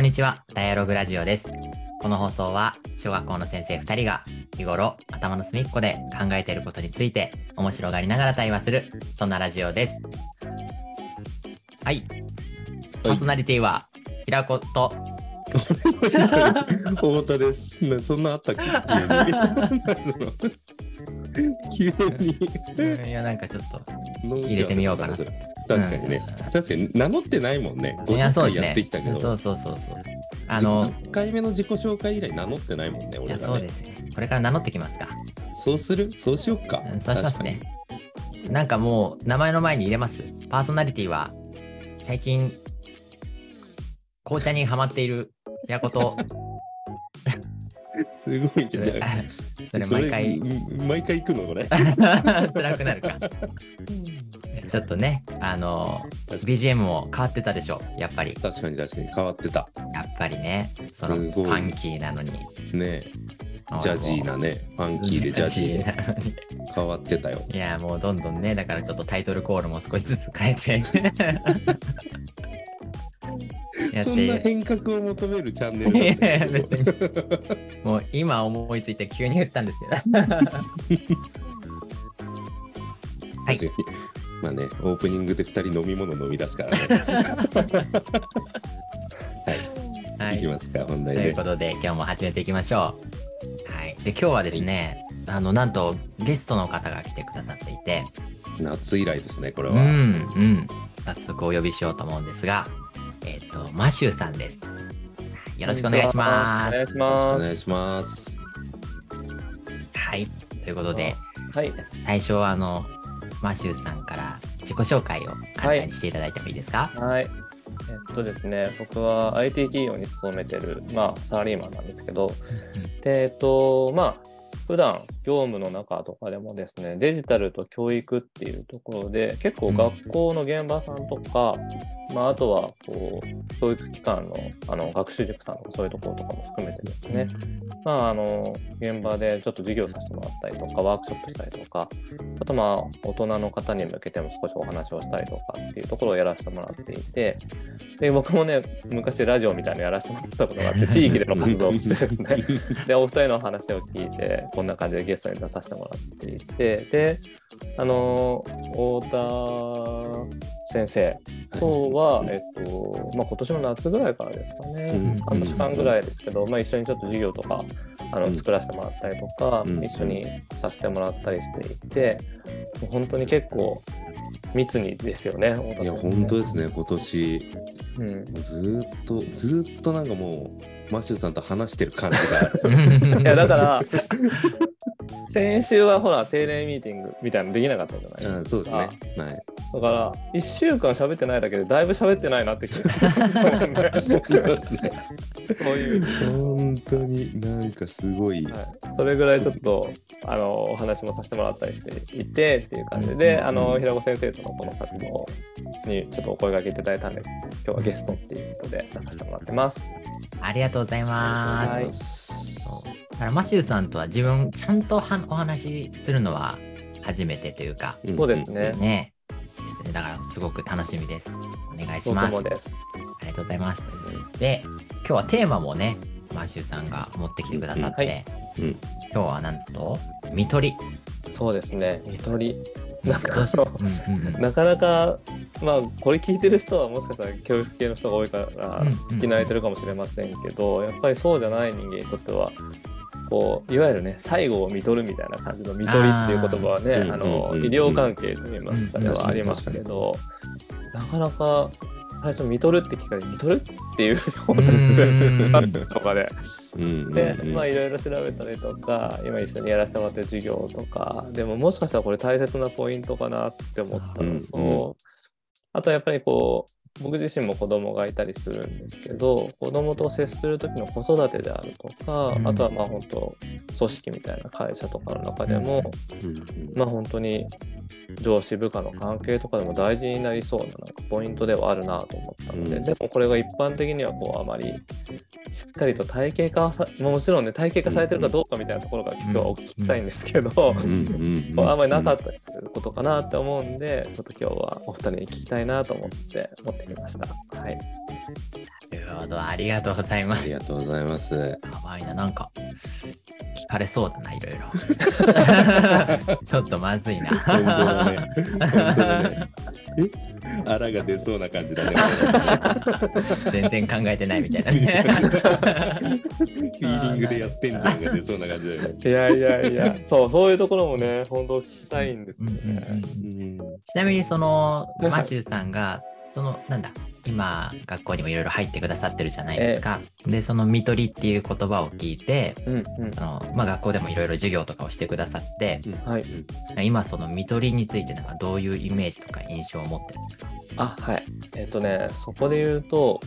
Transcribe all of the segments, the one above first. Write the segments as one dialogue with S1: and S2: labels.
S1: こんにちは、ダイアログラジオです。この放送は小学校の先生2人が日頃頭の隅っこで考えていることについて面白がりながら対話するそんなラジオです。はい。パーソナリティは平子と
S2: 太田です。なそんなあったっけ？急に。急
S1: いやなんかちょっと
S2: に
S1: 入れてみようかな
S2: 確かにね。確かに名乗ってないもんね。
S1: いやそう
S2: 50回やってきたけど。
S1: そうそうそうそうあの
S2: 1回目の自己紹介以来名乗ってないもんね、
S1: い
S2: 俺がね。
S1: やそうですねこれから名乗ってきますか
S2: そうする？そうしよっか。
S1: うんそうしますねなんかもう名前の前に入れますパーソナリティは最近紅茶にハマっている平子と。
S2: すごいじゃん。
S1: それ毎回
S2: それ毎回行くのこれ？
S1: 辛くなるかちょっとねあの BGM も変わってたでしょやっぱり。
S2: 確かに確かに。変わってた。
S1: やっぱりねそのファンキーなのに。
S2: ね。ジャジーなね。ファンキーでジャジー。で変わってたよ。
S1: いやもうどんどんねだからちょっとタイトルコールも少しずつ変えて。
S2: そんな
S1: て
S2: 変革を求めるチャンネル
S1: いやいや別に。もう今思いついて急に言ったんですけど。はい
S2: まあね、オープニングで2人飲み物飲み出すからね。はい、、
S1: はいい
S2: きますか、本題で
S1: というこ。とで今日も始めていきましょう。はい、で今日はですね、あのなんとゲストの方が来てくださっていて、
S2: 夏以来ですね、これ
S1: うん
S2: は。
S1: うん、早速お呼びしようと思うんですが、えっ、とマシューさんです。よろしくお願いします。
S3: お願いし
S2: お
S3: ます。
S2: 願いします。
S1: はい、ということで
S3: はい。
S1: 最初はあのマシューさんから自己紹介を簡単にしていただいてもいいですか？
S3: はい。えっとですね、僕は IT 企業に勤めてる、まあ、サラリーマンなんですけど、で、えっと、まあ、普段業務の中とかでもですね、デジタルと教育っていうところで、結構学校の現場さんとか、まあ、あとはこう教育機関のあの学習塾さんとかそういうところとかも含めてですね、まあ、あの現場でちょっと授業させてもらったりとかワークショップしたりとかあとまあ大人の方に向けても少しお話をしたりとかっていうところをやらせてもらっていてで僕もね昔ラジオみたいなのやらせてもらったことがあって 地域での活動をしてですね。でお二人の話を聞いてこんな感じでゲストに出させてもらっていてであの太田先生とは、えっとまあ、今年の夏ぐらいからですかね、
S2: うん
S3: 半年間ぐらいですけど、まあ、一緒にちょっと授業とかあ
S2: うん
S3: の作らせてもらったりとか、
S2: うん
S3: 一緒にさせてもらったりしていて、もう本当に結構密にですよね、
S2: いや、本当ですね、今年、
S3: うん、
S2: ずーっと、ずーっとなんかもう、マシューさんと話してる感じがある。
S3: いやだから先週はほら定例ミーティングみたいなのできなかったじゃない
S2: うん、
S3: ですか。
S2: そうですね。はい。
S3: だから1週間喋ってないだけでだいぶ喋ってないなって気がするそういう、
S2: 本当になんかすごい。
S3: はい、それぐらいちょっとあのお話もさせてもらったりしていてっていう感じで、
S1: うん
S3: あの平子先生とのこの活動にちょっとお声掛けいただいたんで今日はゲストっていうことで出させてもらってます。
S1: ありがとうございます。だからマシューさんとは自分ちゃんとはお話しするのは初めてというか、
S2: ん
S3: そうですね。
S1: ね。ですね。だからすごく楽しみです。お願いします。あ
S3: 僕もです。
S1: りがとうございます。で、今日はテーマもね、マシューさんが持ってきてくださって、
S3: はい
S2: うん
S1: 今日はなんと、見取り。
S3: そうですね。見取り。なんか なかなか、まあ、これ聞いてる人はもしかしたら教育系の人が多いから聞き慣れてるかもしれませんけど、やっぱりそうじゃない人間にとっては、こういわゆるね、最後を見取るみたいな感じの見取りっていう言葉はね、
S2: あ
S3: の医療関係といいますか
S1: うん
S3: ではありますけど、なかなか最初見取るって聞かれ見取るっていう思ったんです
S1: うん
S3: よ。とかで。
S2: うん
S3: で、
S2: うん。
S3: まあいろいろ調べたりとか、今一緒にやらせてもらってる授業とか、でももしかしたらこれ大切なポイントかなって思ったのと、あとやっぱりこう、僕自身も子供がいたりするんですけど、子供と接する時の子育てであるとか、
S1: うん。
S3: あとはまあ本当、組織みたいな会社とかの中でも、
S2: うん。
S3: まあ本当に上司部下の関係とかでも大事になりそうななんかポイントではあるなと思ったので、
S2: うん。
S3: でもこれが一般的にはこうあまりしっかりと体系化はさもちろんね体系化されてるかどうかみたいなところが今日はお聞きしたいんですけど、
S1: うん。
S2: うん。
S3: あんまりなかったりすることかなって思うんで、ちょっと今日はお二人に聞きたいなと思って持ってきました。はい。
S1: なるほど、ありがとうございます。や
S2: ありがとうございます。
S1: ばいな、なんか、聞かれそうだな、いろいろ。ちょっとまずいな。
S2: 本当だね。本当だね。え？あらが出そうな感じだね。
S1: 全然考えてないみたいなね。
S2: フィーリングでやってんじゃんが出そうな感じだよね。
S3: いやいやいや、そう、そういうところもね、本当聞きたいんですよね。
S2: うん
S1: ちなみにそのマシューさんがそのなんだ今学校にもいろいろ入ってくださってるじゃないですか。でその見取りっていう言葉を聞いて
S3: うんうん
S1: その、まあ、学校でもいろいろ授業とかをしてくださって
S3: はい。
S1: 今その見取りについてなんかどういうイメージとか印象を持ってるんですか？
S3: あ、はい。えっ、とね、そこで言うと、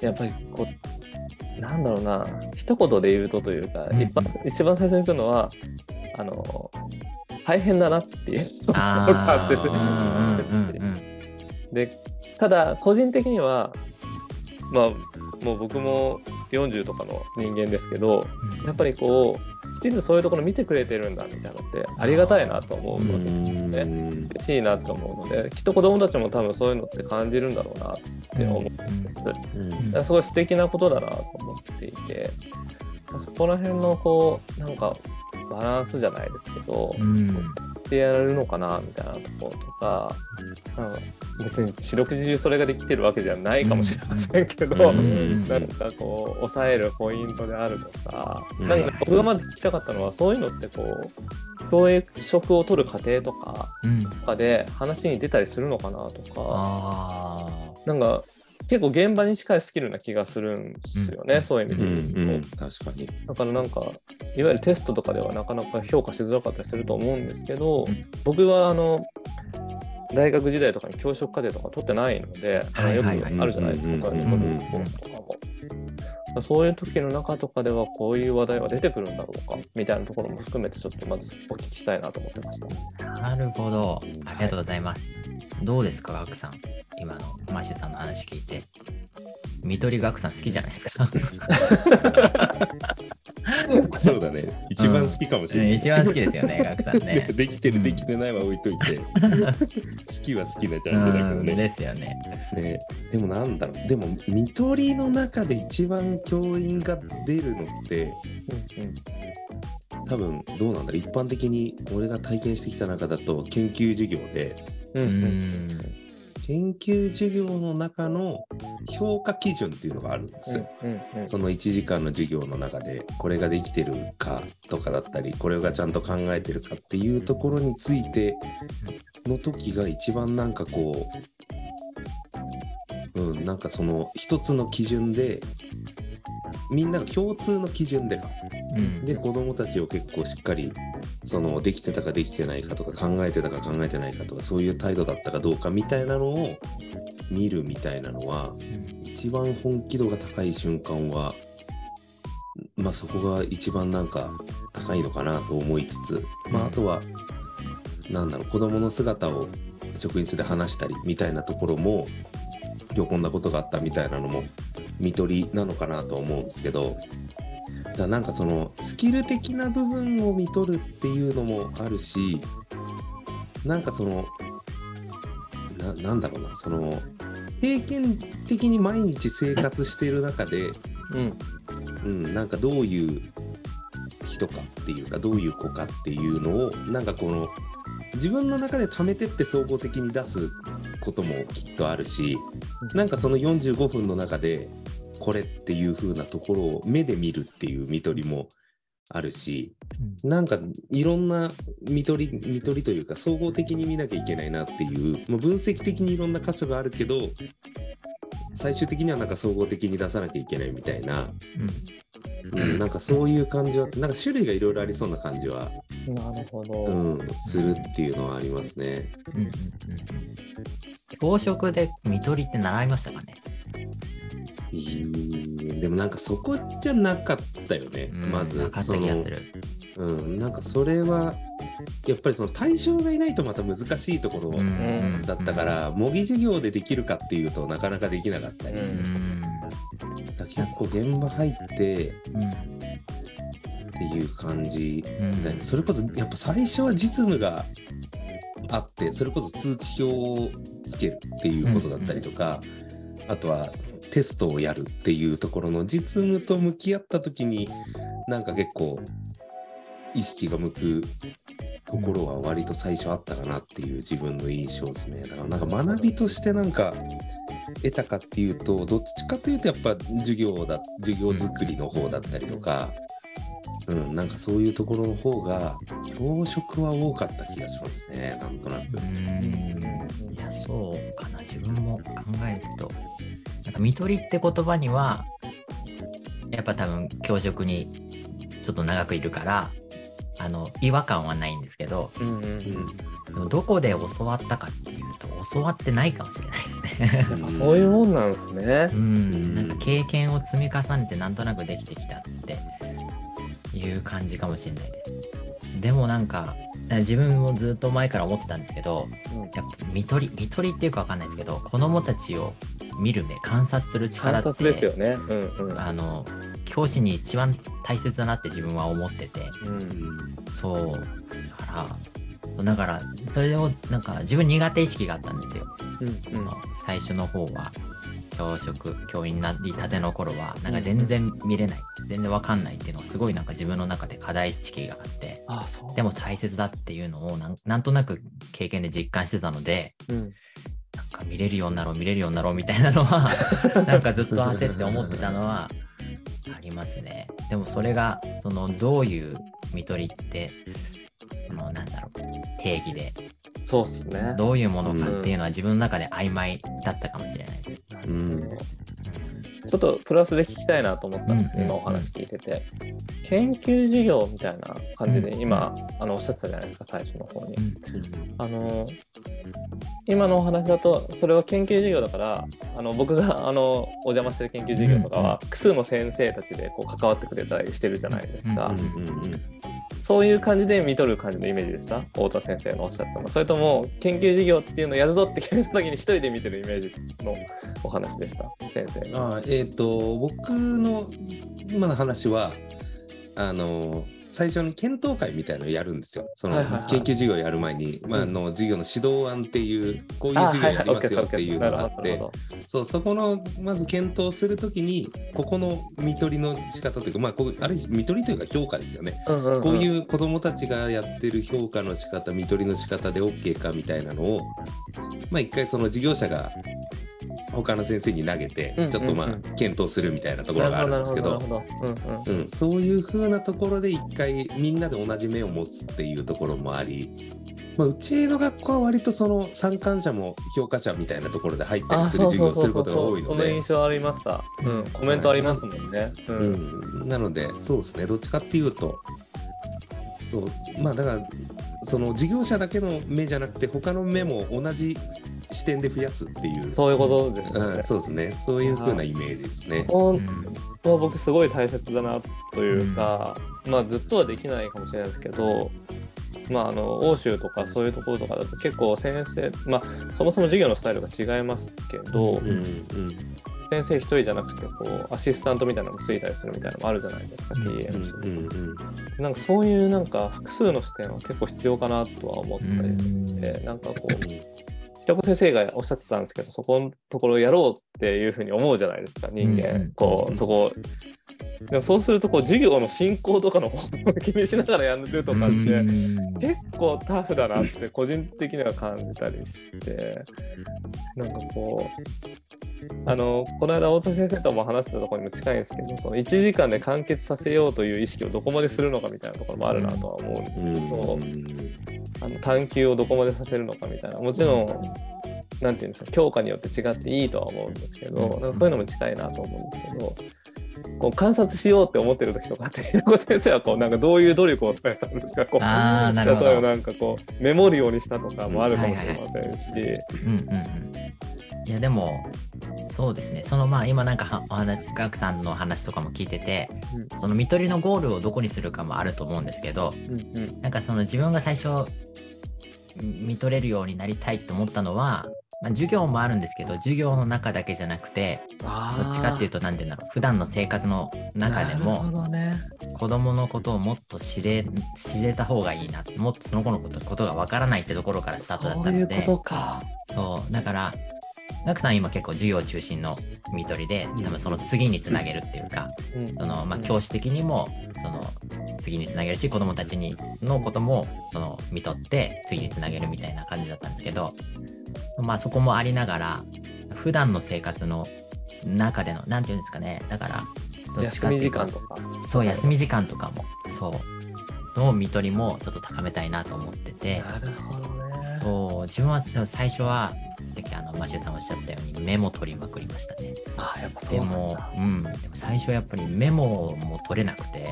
S3: やっぱりこう、なんだろうな、一言で言うとというか、
S1: うん
S3: 一番一番最初に言うのは、あの、大変だなっていうのがちょっとあって
S1: うんうんうんうん
S3: でただ個人的にはまあもう僕も40とかの人間ですけどやっぱりこうきちんとそういうところ見てくれてるんだみたいなのってありがたいなと思う
S2: う
S3: ので
S2: ん
S3: 嬉しいなと思うのできっと子どもたちも多分そういうのって感じるんだろうなって思う、
S2: うん。
S3: だからすごい素敵なことだなと思っていてそこら辺のこうなんかバランスじゃないですけど、
S1: うん。うん
S3: ってやれるのかなみたいなところとか、なん。か別に四六時中それができてるわけじゃないかもしれませんけど、
S2: うん。うん
S3: なんかこう抑えるポイントであるとか、
S2: うん。
S3: なんか僕がまず聞きたかったのはそういうのってこう教育職を取る過程とか
S1: うん。
S3: とかで話に出たりするのかなとか
S1: あ
S3: なんか結構現場に近いスキルな気がするんですよね、
S1: うん
S3: そういう意
S2: う
S3: 味で言うと。
S2: 確かに。
S3: だからなんかいわゆるテストとかではなかなか評価しづらかったりすると思うんですけど、
S1: うん
S3: 僕はあの大学時代とかに教職課程とか取ってないので、あのよくあるじゃないですか、そういう
S2: うん
S3: の取るとかも。そういう時の中とかではこういう話題は出てくるんだろうかみたいなところも含めてちょっとまずお聞きしたいなと思ってました。
S1: あなるほど。ありがとうございます、どうですかガクさん。今のマシューさんの話聞いて。見取りガクさん好きじゃないですか
S2: そうだね。一番好きかもしれない。
S1: 一番好きですよねガクさんね。
S2: できてる、できてないは置いといて、好きは好きなジャンルだけど
S1: うん
S2: ね。
S1: ですよね。
S2: ね。でもなんだろう、でも、見取りの中で一番教員が出るのって、多分どうなんだろう、一般的に俺が体験してきた中だと、研究授業で、
S3: うん
S1: う
S3: うんん
S2: 研究授業の中の評価基準っていうのがあるんですよ。
S3: うんうん
S2: その1時間の授業の中でこれができてるかとかだったりこれがちゃんと考えてるかっていうところについての時が一番なんかこううんなんかその一つの基準でみんなが共通の基準でか。
S1: うん。
S2: で子供たちを結構しっかりそのできてたかできてないかとか考えてたか考えてないかとかそういう態度だったかどうかみたいなのを見るみたいなのは一番本気度が高い瞬間はまあそこが一番なんか高いのかなと思いつつまああとはなんだろう子供の姿を職員室で話したりみたいなところも今日こんなことがあったみたいなのも見取りなのかなと思うんですけどだからなんかそのスキル的な部分を見取るっていうのもあるしなんかそのななんだろうなその経験的に毎日生活している中で、
S3: うん。
S2: うん、なんかどういう人かっていうかどういう子かっていうのをなんかこの自分の中で貯めてって総合的に出すこともきっとあるしなんかその45分の中でこれっていう風なところを目で見るっていう見取りもあるしなんかいろんな見取り見取りというか総合的に見なきゃいけないなっていう、まあ、分析的にいろんな箇所があるけど最終的にはなんか総合的に出さなきゃいけないみたいな、うん、なんかそういう感じはなんか種類がいろいろありそうな感じは、
S3: なるほど。
S2: うん、するっていうのはありますね。
S1: うんうんうん教職で見取りって習いましたかね？
S2: でもなんかそこじゃなかったよね、
S1: うん
S2: まず。
S1: なかった気がする。
S2: うん、なんかそれはやっぱりその対象がいないとまた難しいところ
S1: うん
S2: だったから、模擬授業でできるかっていうとなかなかできなかったり、
S3: う
S1: うんん
S2: だ結構現場入って
S1: うん
S2: っていう感じ
S1: うん
S2: だよね、それこそやっぱ最初は実務があってそれこそ通知表をつけるっていうことだったりとか、あとはテストをやるっていうところの実務と向き合った時になんか結構意識が向くところは割と最初あったかなっていう自分の印象ですね。だからなんか学びとしてなんか得たかっていうとどっちかというとやっぱ授業だ授業作りの方だったりとか、うん、なんかそういうところの方が教職は多かった気がしますねなんとなく
S1: う。んいやそうかな自分も考えるとなんか見取りって言葉にはやっぱ多分教職にちょっと長くいるからあの違和感はないんですけど
S3: うんうんうん
S1: どこで教わったかっていうと教わってないかもしれないですね。
S3: そういうもんなんですね
S1: う。ん、なんか経験を積み重ねてなんとなくできてきたっていう感じかもしれないです。でもなんか自分もずっと前から思ってたんですけど
S3: うん
S1: やっぱ見取り見取りっていうかわかんないですけど子供たちを見る目観察する力
S3: 観
S1: って
S3: 察ですよね。うんうん。
S1: あの教師に一番大切だなって自分は思ってて。
S3: うん。
S1: そう。だからだからそれをなんか自分苦手意識があったんですよ。
S3: うんうん。
S1: 最初の方は教職教員になりたての頃はなんか全然見れない、全然わかんないっていうのがすごいなんか自分の中で課題意識があって。
S3: あそう。
S1: でも大切だっていうのをなんなんとなく経験で実感してたので
S3: うん
S1: か見れるようになろう見れるようになろうみたいなのは なんかずっと焦って思ってたのはありますねでもそれがそのどういう見取りってそのなんだろう定義で
S3: そうっすね。
S1: どういうものかっていうのは自分の中で曖昧だったかもしれないです。
S2: うん
S3: ちょっとプラスで聞きたいなと思ったんですけど、
S1: うん
S3: 今お話聞いてて、研究授業みたいな感じで、
S1: うん
S3: 今、あのおっしゃってたじゃないですか、最初の方に。
S1: うん
S3: あの今のお話だと、それは研究授業だから、あの僕があのお邪魔してる研究授業とかは、複数の先生たちでこう関わってくれたりしてるじゃないですか。そういう感じで見とる感じのイメージでした太田先生のおっしゃってた。のそれとも研究授業っていうのをやるぞって決めた時に一人で見てるイメージのお話でした。先生の。
S2: あえっ、と僕の今の話はあの最初に検討会みたいなのをやるんですよ。その研究授業やる前に、まあ、あの授業の指導案っていうこういう
S3: あ
S2: 授業やりますよっていうのがあってそうそこのまず検討するときにここの見取りの仕方というか、まあ、こうある種見取りというか評価ですよね。こういう子どもたちがやってる評価の仕方見取りの仕方で OK かみたいなのを、まあ、一回その事業者が他の先生に投げて、ちょっとまあ検討するみたいなところがあるんですけど。そういう風なところで一回みんなで同じ目を持つっていうところもあり、まあ、うちの学校は割とその参観者も評価者みたいなところで入ったり
S3: あ
S2: する授業をすることが
S3: そうそうそう。その
S2: 多いので
S3: 印象ありました、うん、コメントありますもんね、う
S2: うん。ん、なのでそうですね。どっちかっていうとそうまあだからその事業者だけの目じゃなくて他の目も同じ視点で増やすっていう。
S3: そういうことですよね。
S2: うん、そうですね。そういう風なイメージですね。
S3: 本
S1: うん
S3: 当は僕すごい大切だなというか、まあずっとはできないかもしれないですけどまああの欧州とかそういうところとかだと結構先生まあそもそも授業のスタイルが違いますけど、
S2: うんうん
S3: 先生一人じゃなくてこうアシスタントみたいなのもついたりするみたいなのもあるじゃないですか、
S1: うん。
S3: TA
S2: うんうんうん。
S3: なんかそういうなんか複数の視点は結構必要かなとは思ったりして、なんかこう平子先生がおっしゃってたんですけどそこのところをやろうっていうふうに思うじゃないですか人間、
S1: うんうん。
S3: こうそこでもそうするとこう授業の進行とかの方を気にしながらやるとかって
S1: うん
S3: 結構タフだなって個人的には感じたりしてなんかこうあのこの間大田先生とも話してたところにも近いんですけどその1時間で完結させようという意識をどこまでするのかみたいなところもあるなとは思うんですけど、あの探求をどこまでさせるのかみたいなもちろんなんていうんですか教科によって違っていいとは思うんですけど、
S1: うん
S3: なんかそういうのも近いなと思うんですけど。こう観察しようって思ってる時とかって、平子先生はこうなんかどういう努力をされたんですか？こう
S1: あーなるほど。
S3: 例えばなんかこうメモるようにしたとかもあるかもしれませんし、
S1: うんうんうんいやでもそうですね。そのまあ今なんかはお話ガクさんの話とかも聞いててその見取りのゴールをどこにするかもあると思うんですけど
S3: うんうん。
S1: なんかその自分が最初見取れるようになりたいと思ったのは、まあ、授業もあるんですけど授業の中だけじゃなくてどっちかっていうと何て言うんだろう普段の生活の中でも
S3: ほどね。
S1: 子供のことをもっと知れ知れた方がいいなもっとその子のことことがわからないってところからスタートだったので
S3: そういうことか。
S1: そうだからガクさん今結構授業中心の見取りで多分その次につなげるっていうか、
S3: うん
S1: そのまあ、教師的にもその次につなげるし子供たちにのこともその見取って次につなげるみたいな感じだったんですけど、まあ、そこもありながら普段の生活の中でのなんていうんですかねだからどっち
S3: 休み
S1: かっていうと
S3: 時間とか。
S1: そう休み時間とかもそうの見取りもちょっと高めたいなと思ってて
S3: なるほどね。
S1: そう自分はでも最初はさっきあのマシューさんおっしゃったようにメモ取りまくりましたね
S3: ああ、やっぱそう
S1: で。もうんでも最初やっぱりメモも取れなくて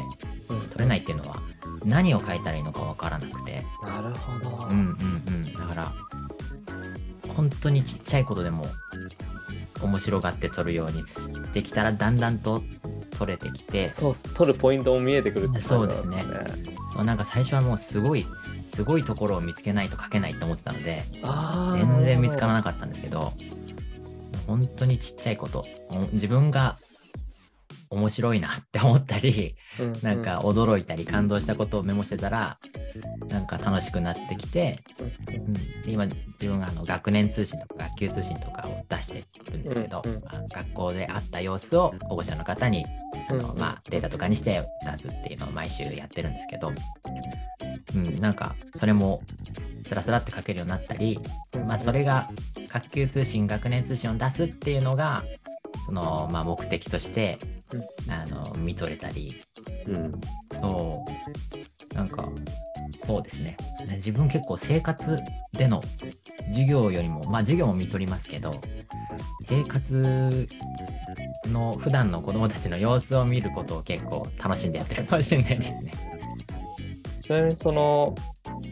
S3: うん
S1: 取れないっていうのは何を書いたらいいのかわからなくて
S3: なるほど。
S1: うんうんうんだから本当にちっちゃいことでも面白がって取るようにしてきたらだんだんと取れてきて
S3: そうっす、取るポイントも見えてくるって
S1: そうですね。そうなんか最初はもうすごいすごいところを見つけないと書けないって思ってたので。全然見つから
S3: な
S1: なかったんですけど本当にちっちゃいことお自分が面白いなって思ったり
S3: るほど
S1: なんか、驚いたり感動したことをメモしてたらなんか楽しくなってきて、
S3: うん
S1: 今自分があの学年通信とか学級通信とかを出してるんですけど、
S3: うんうん
S1: まあ学校であった様子を保護者の方にあの、まあ、データとかにして出すっていうのを毎週やってるんですけど、うん、なんかそれもスラスラって書けるようになったり、まあ、それが学級通信学年通信を出すっていうのがその、まあ、目的として、あの見とれたり
S2: うん。
S1: そうなんかそうですね。ね自分結構生活での授業よりもまあ授業も見とりますけど生活の普段の子供たちの様子を見ることを結構楽しんでやってるかもしれないですね。
S3: ちなみにその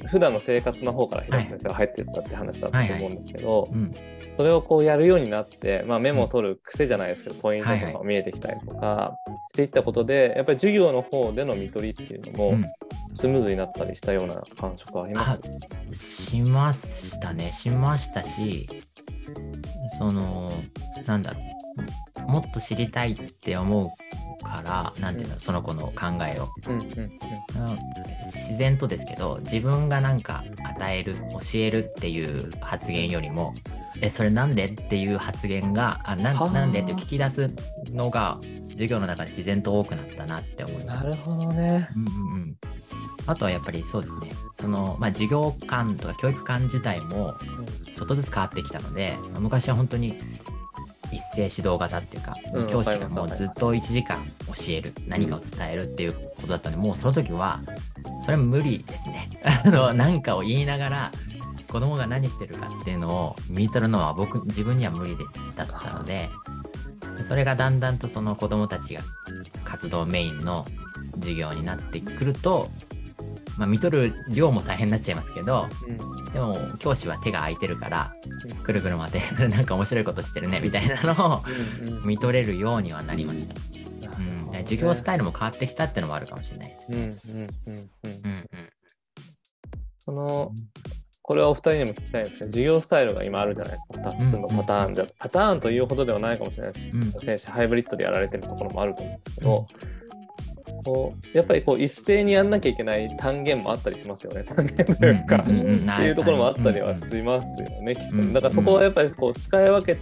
S3: 普段の生活の方から平田先生が入ってったって話だったと思うんですけど、
S1: うん、
S3: それをこうやるようになって、まあ、メモを取る癖じゃないですけど、ポイントとかが見えてきたりとかしていったことで、やっぱり授業の方での見取りっていうのも
S1: うん
S3: スムーズになったりしたような感触はあります、
S1: しましたね。しましたしそのなんだろう。もっと知りたいって思うからなんていうのその子の考えを。
S3: うんうんうん。
S1: うん自然とですけど自分がなんか与える教えるっていう発言よりもえそれなんでっていう発言があな
S3: はあ。
S1: なんでって聞き出すのが授業の中で自然と多くなったなって思います。
S3: なるほどね。
S1: うんうんうんあとはやっぱりそうですね。その、まあ、授業観とか教育観自体もちょっとずつ変わってきたので、まあ昔は本当に一斉指導型っていうか、
S3: うん
S1: 教師がもうずっと1時間教える何かを伝えるっていうことだったのでもうその時はそれは無理ですね。あの何かを言いながら子供が何してるかっていうのを見取るのは僕自分には無理でだったのでそれがだんだんとその子供たちが活動メインの授業になってくると、まあ、見取る量も大変になっちゃいますけど
S3: うん。
S1: でも教師は手が空いてるからくるくる回って。なんか面白いことしてるねみたいなのを
S3: うんうん。
S1: 見取れるようにはなりました。うん、授業スタイルも変わってきたってのもあるかもしれないです
S3: そのこれはお二人にも聞きたいんですけど、授業スタイルが今あるじゃないですか、2つのパターンじゃ、パターンというほどではないかもしれないです。
S1: うん。
S3: 選手、ハイブリッドでやられてるところもあると思うんですけど、こうやっぱりこう一斉にやんなきゃいけない単元もあったりしますよね、単元というか、
S1: うん
S3: っていうところもあったりはしますよね、きっと。だからそこはやっぱりこう使い分け、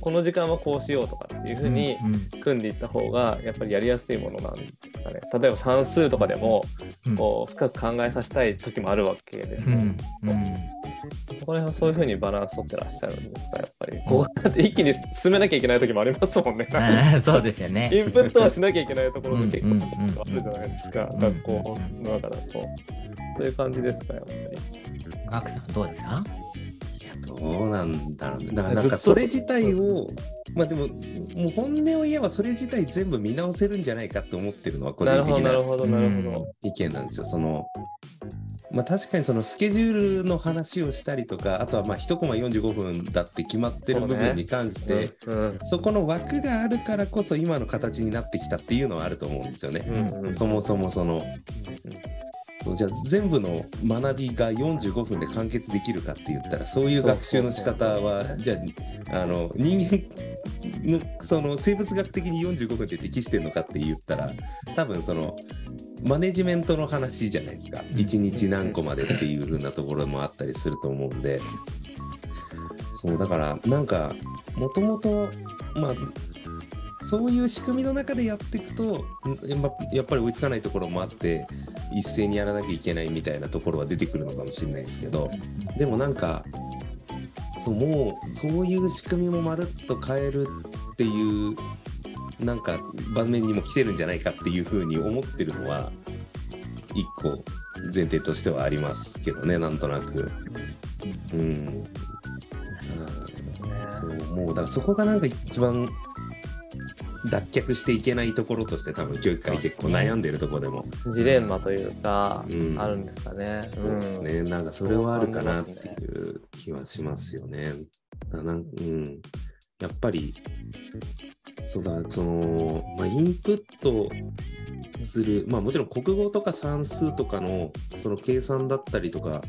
S3: この時間はこうしようとかっていうふうに組んでいった方が、やっぱりやりやすいものなんですかね。例えば算数とかでも、
S1: うん
S3: こう深く考えさせたい時もあるわけですよ。
S1: うんうん
S3: そこら辺はそういうふうにバランス取ってらっしゃるんですか、やっぱり。こうやって一気に進めなきゃいけない時もありますもんね。
S1: そうですよね。
S3: インプットはしなきゃいけないところが結構
S1: うん
S3: あるじゃないですか、
S1: うん
S3: 学校の中だと。そういう感じですか、やっぱり。
S1: ガクさんどうですか？
S2: どうなんだろうね。だからなんかそれ自体を、まあでも、もう本音を言えばそれ自体全部見直せるんじゃないかって思ってるのは個人
S3: なるほど、
S2: 的な
S3: なるほど、なるほど。
S2: 意見なんですよ。その、まあ、確かにそのスケジュールの話をしたりとかあとはまあ1コマ45分だって決まってる部分に関してそ,、
S3: うん
S2: そこの枠があるからこそ今の形になってきたっていうのはあると思うんですよね。
S3: うんうん。
S2: そもそもその。そうじゃあ全部の学びが45分で完結できるかって言ったらそういう学習の仕方はじゃああの人間のその生物学的に45分で適してるのかって言ったら多分そのマネジメントの話じゃないですか。1日何個までっていう風なところもあったりすると思うんで。そうだからなんかもともとまあそういう仕組みの中でやっていくとんやっぱやっぱり追いつかないところもあって一斉にやらなきゃいけないみたいなところは出てくるのかもしれないですけどでもなんかそうもうそういう仕組みもまるっと変えるっていうなんか場面にも来てるんじゃないかっていうふうに思ってるのは一個前提としてはありますけどねなんとなく。うん。そうもうだからそこがなんか一番脱却していけないところとして多分教育界結構悩んでるところでも。
S3: ジレンマというか、
S2: うん。
S3: あるんですかね。
S2: そうですね、なんかそれはあるかなっていう気はしますよね。だなんうん、やっぱりそうだその、まあ、インプットする、まあ、もちろん国語とか算数とかのその計算だったりとか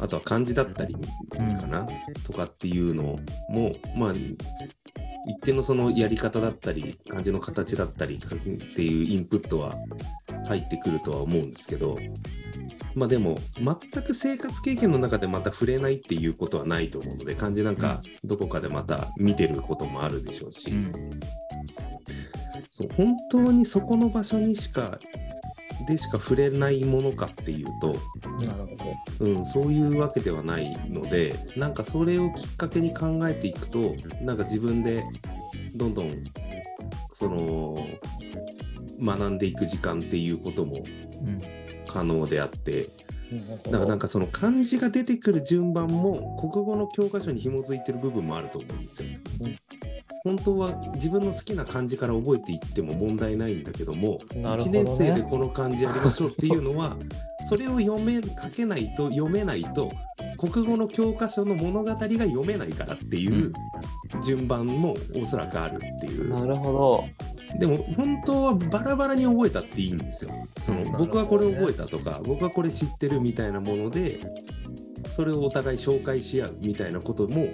S2: あとは漢字だったりかな、とかっていうのもまあ一定のそのやり方だったり漢字の形だったりっていうインプットは入ってくるとは思うんですけどまあでも全く生活経験の中でまた触れないっていうことはないと思うので漢字なんかどこかでまた見てることもあるでしょうし、
S1: うん
S2: そう本当にそこの場所にしかでしか触れないものかっていうと、
S3: なるほど。
S2: うん、そういうわけではないのでなんかそれをきっかけに考えていくとなんか自分でどんどんその学んでいく時間っていうことも
S1: うん
S2: 可能であってだからなん
S3: か、
S2: かその漢字が出てくる順番も国語の教科書に紐づいてる部分もあると思うんですよ
S3: うん。
S2: 本当は自分の好きな漢字から覚えていっても問題ないんだけども1
S3: どね
S2: 年生でこの漢字やりましょうっていうのは それを読め書けないと読めないと国語の教科書の物語が読めないからっていう順番もおそらくあるっていう。
S3: なるほど。
S2: でも本当はバラバラに覚えたっていいんですよ。その僕はこれ覚えたとか、僕はこれ知ってるみたいなもので、それをお互い紹介し合うみたいなことも、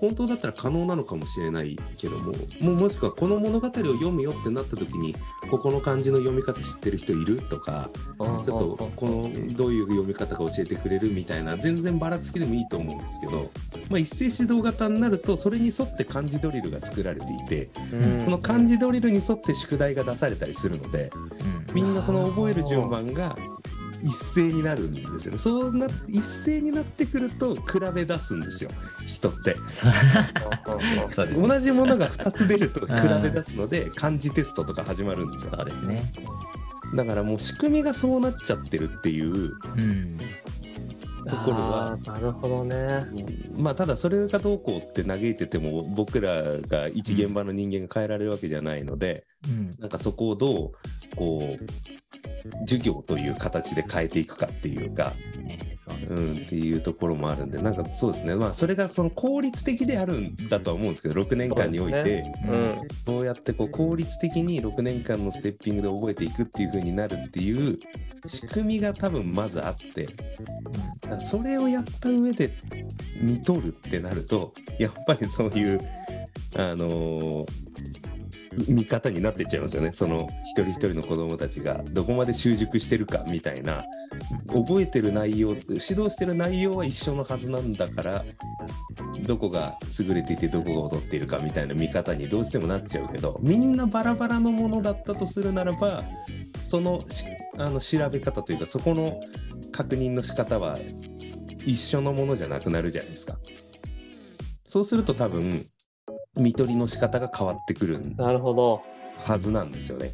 S2: 本当だったら可能なのかもしれないけども、もうもしくはこの物語を読むよってなった時に、ここの漢字の読み方知ってる人いる？とか、ちょっとこのどういう読み方か教えてくれる？みたいな、全然ばらつきでもいいと思うんですけど、まあ、一斉指導型になると、それに沿って漢字ドリルが作られていて、
S3: うん、
S2: この漢字ドリルに沿って宿題が出されたりするので、
S1: うん。
S2: みんなその覚える順番が一斉になるんですよね。そうな一斉になってくると比べ出すんですよ、人って。
S1: そうですね。
S2: 同じものが2つ出ると比べ出すので、漢字テストとか始まるんですよ。
S1: そうですね。
S2: だからもう仕組みがそうなっちゃってるっていう
S1: うん。
S2: ところは
S3: なるほどね。
S2: まあただそれがどうこうって嘆いてても僕らが一現場の人間が変えられるわけじゃないので、
S1: うん。
S2: なんかそこをどうこう授業という形で変えていくかっていうか、
S1: う
S2: ん、っていうところもあるんでなんかそうですね。まあそれがその効率的であるんだとは思うんですけど6年間において
S3: そう
S2: やってこう効率的に6年間のステッピングで覚えていくっていう風になるっていう仕組みが多分まずあってそれをやった上で見とるってなるとやっぱりそういうあのー見方になっていっちゃいますよねその一人一人の子どもたちがどこまで習熟してるかみたいな覚えてる内容指導してる内容は一緒のはずなんだからどこが優れていてどこが劣っているかみたいな見方にどうしてもなっちゃうけどみんなバラバラのものだったとするならばそのあの調べ方というかそこの確認の仕方は一緒のものじゃなくなるじゃないですか。そうすると多分見取りの仕方が変わってくる
S3: なるほど。
S2: はずなんですよね。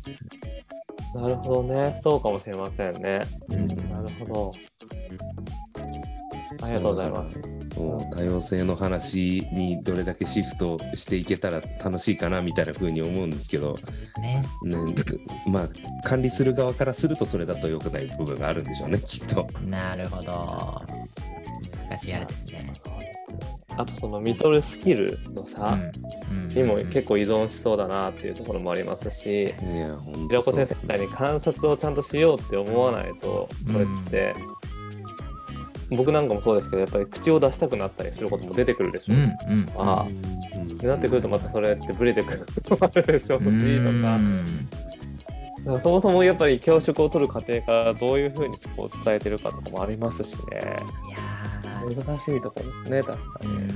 S3: なるほどね。そうかもしれませんね。
S1: うん
S3: なるほど。ありがとうございます。
S2: そう多様性の話にどれだけシフトしていけたら楽しいかなみたいな風に思うんですけど、
S1: ね。
S2: ね、まあ管理する側からするとそれだと良くない部分があるんでしょうねきっと。
S1: なるほど。難しいあれですね。
S3: そうですね。あとその見とるスキルの差
S1: うん。
S3: にも結
S1: 構
S3: 構依存しそうだなっていうところもありますし、平子先生みたいに観察をちゃんとしようって思わないとこれって、僕なんかもそうですけどやっぱり口を出したくなったりすることも出てくるでしょうし、
S1: うんうん
S3: あ
S2: うん
S3: でなってくるとまたそれってブレてくるのもあるでしょうしとか。そもそもやっぱり教職を取る過程からどういうふうにそこを伝えてるかとかもありますしね。
S1: いやー
S3: 難しいところですね確かに。
S1: うん。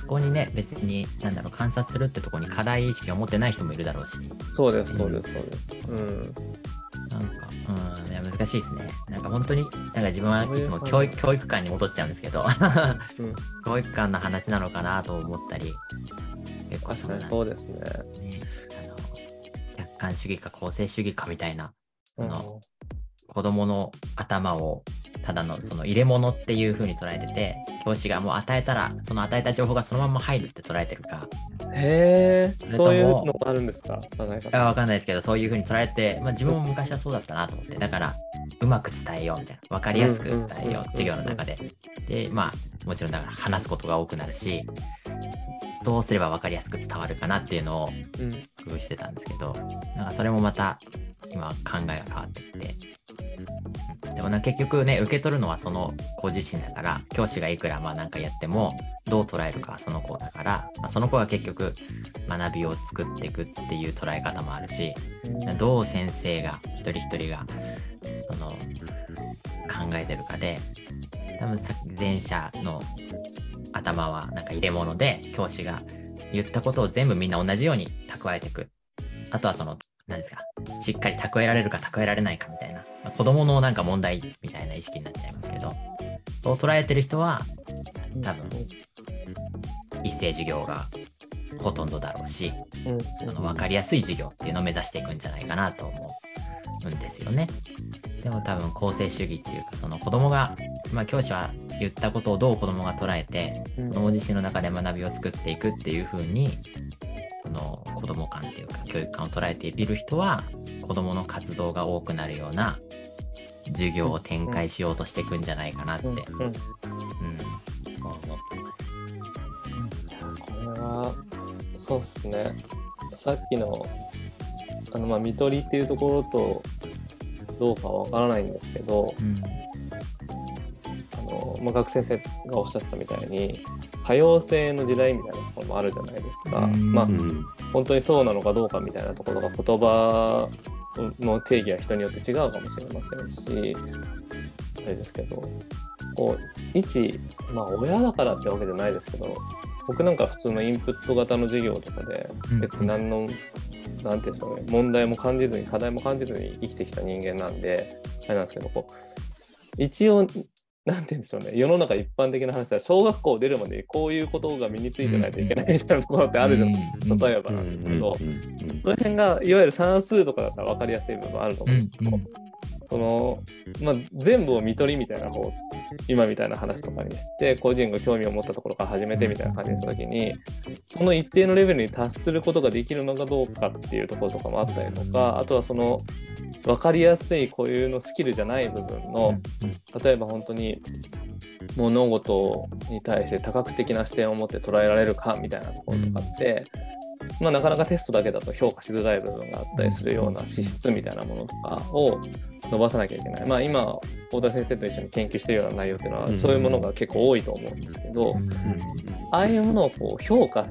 S1: そこにね、別に、なんだろう、観察するってところに課題意識を持ってない人もいるだろうし、
S3: そうですそうですそうです。うん。
S1: なんか、うん、いや難しいですね。なんか本当に、なんか自分はいつも教育教育観に戻っちゃうんですけど、
S3: うん。
S1: 教育観の話なのかなと思ったり、結構
S3: 確かに
S1: の
S3: そうですね。
S1: ねあの客観主義か公正主義かみたいな、その子供の頭をただのその入れ物っていう風に捉えてて、教師がもう与えたら、その与えた情報がそのまま入るって捉えてるか、
S3: へえ、
S1: そ
S3: ういうのがあるんですか？考え
S1: いや
S3: 方。
S1: わかんないですけど、そういう風に捉えて、まあ、自分も昔はそうだったなと思って、だから、うまく伝えようみたいな、わかりやすく伝えよう、授業の中で。で、まあ、もちろんだから話すことが多くなるし、どうすればわかりやすく伝わるかなっていうのを
S3: うん。
S1: 工夫してたんですけど、なんかそれもまた今考えが変わってきて、でもな結局ね、受け取るのはその子自身だから、教師がいくらまあなんかやっても、どう捉えるかはその子だから、まあ、その子が結局学びを作っていくっていう捉え方もあるし、どう先生が一人一人がその考えてるかで多分さ前者の頭はなんか入れ物で教師が言ったことを全部みんな同じように蓄えていく。あとはその何ですかしっかり蓄えられるか蓄えられないかみたいな、まあ子供のなんか問題みたいな意識になっちゃいますけどそう捉えてる人は多分一斉授業がほとんどだろうし
S3: うん
S1: その分かりやすい授業っていうのを目指していくんじゃないかなと思うんですよね。でも多分公正主義っていうかその子供が、まあ、教師は言ったことをどう子供が捉えて
S3: うん
S1: 子供自身の中で学びを作っていくっていう風にその子供観っていうか教育観を捉えている人は子供の活動が多くなるような授業を展開しようとしていくんじゃないかなって、うん
S3: うんうん。
S1: 思ってます。
S3: これはそうっすね。さっきのあのまあ見取りっていうところとどうかわからないんですけど
S1: うん。
S3: あの、まあ、学先生がおっしゃってたみたいに多様性の時代みたいなところもあるじゃないですか、
S1: うん。
S3: まあ
S2: うん。
S3: 本当にそうなのかどうかみたいなところが言葉の定義は人によって違うかもしれませんしあれですけどこう一まあ親だからってわけじゃないですけど僕なんか普通のインプット型の授業とかで
S1: うん。
S3: 別に何の、なんていうんですかね問題も感じずに課題も感じずに生きてきた人間なんであれなんですけどこう一応なんて言うんでしょうね。世の中一般的な話は小学校出るまでにこういうことが身についてないといけないみたいなところってあるじゃないですか、
S1: うん。
S3: 例えばなんですけど、その辺がいわゆる算数とかだったら分かりやすい部分あると思うんですけど、そのまあ、全部を見取りみたいなこう今みたいな話とかにして個人が興味を持ったところから始めてみたいな感じにした時にその一定のレベルに達することができるのかどうかっていうところとかもあったりとかあとはその分かりやすい固有のスキルじゃない部分の例えば本当に物事に対して多角的な視点を持って捉えられるかみたいなところとかって、まあ、なかなかテストだけだと評価しづらい部分があったりするような資質みたいなものとかを伸ばさなきゃいけない。まあ今、太田先生と一緒に研究しているような内容っていうのは、
S2: うん。
S3: そういうものが結構多いと思うんですけど、
S1: うん
S3: ああいうものをこう評価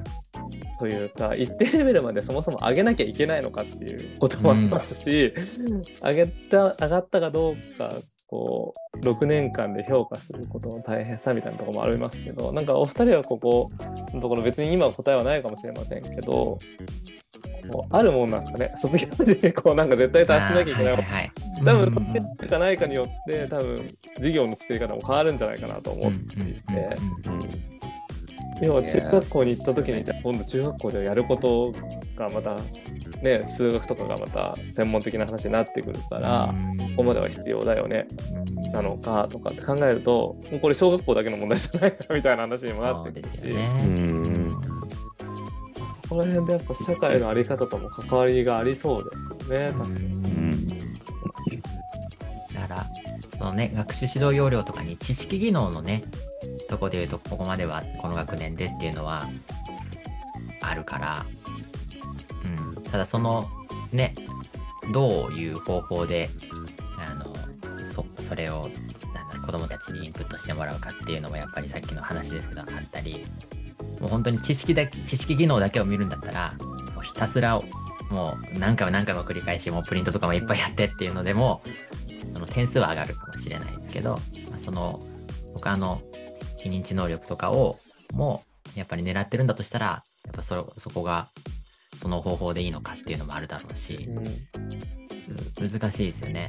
S3: というか、一定レベルまでそもそも上げなきゃいけないのかっていうこともありますし、上げた、上がったかどうか、こう、6年間で評価することの大変さみたいなところもありますけど、なんかお二人はここのところ別に今は答えはないかもしれませんけど、こうあるもんなんですかね、卒業でこうなんか絶対達しなきゃいけない
S1: はいはいはい。
S3: 多分、
S1: うん
S3: それかないかによって、多分授業の作り方も変わるんじゃないかなと思っていて、
S1: うんうんうん
S3: 要は中学校に行った時に、じゃあ今度中学校でやることがまたね、数学とかがまた専門的な話になってくるから、
S1: うん。
S3: ここまでは必要だよね
S1: うん。
S3: なのかとかって考えるともうこれ小学校だけの問題じゃないなみたいな話にもなってくるし、
S2: う
S1: すよね。
S2: ん。
S3: そこら辺でやっぱ社会のあり方とも関わりがありそうですよね確かに。
S2: ん。
S1: だから、そのね、学習指導要領とかに知識技能のね、とこで言うと、ここまではこの学年でっていうのはあるから、うん、ただそのね、どういう方法で、あの、そそれを、なんだ子供たちにインプットしてもらうかっていうのもやっぱりさっきの話ですけどあったり、もう本当に知識だけ、知識技能だけを見るんだったら、もうひたすらもう何回も何回も繰り返し、もうプリントとかもいっぱいやってっていうのでも、その点数は上がるかもしれないですけど、まあその他の非認知能力とかをもうやっぱり狙ってるんだとしたらやっぱそそこがその方法でいいのかっていうのもあるだろうし、うん、難しいですよね。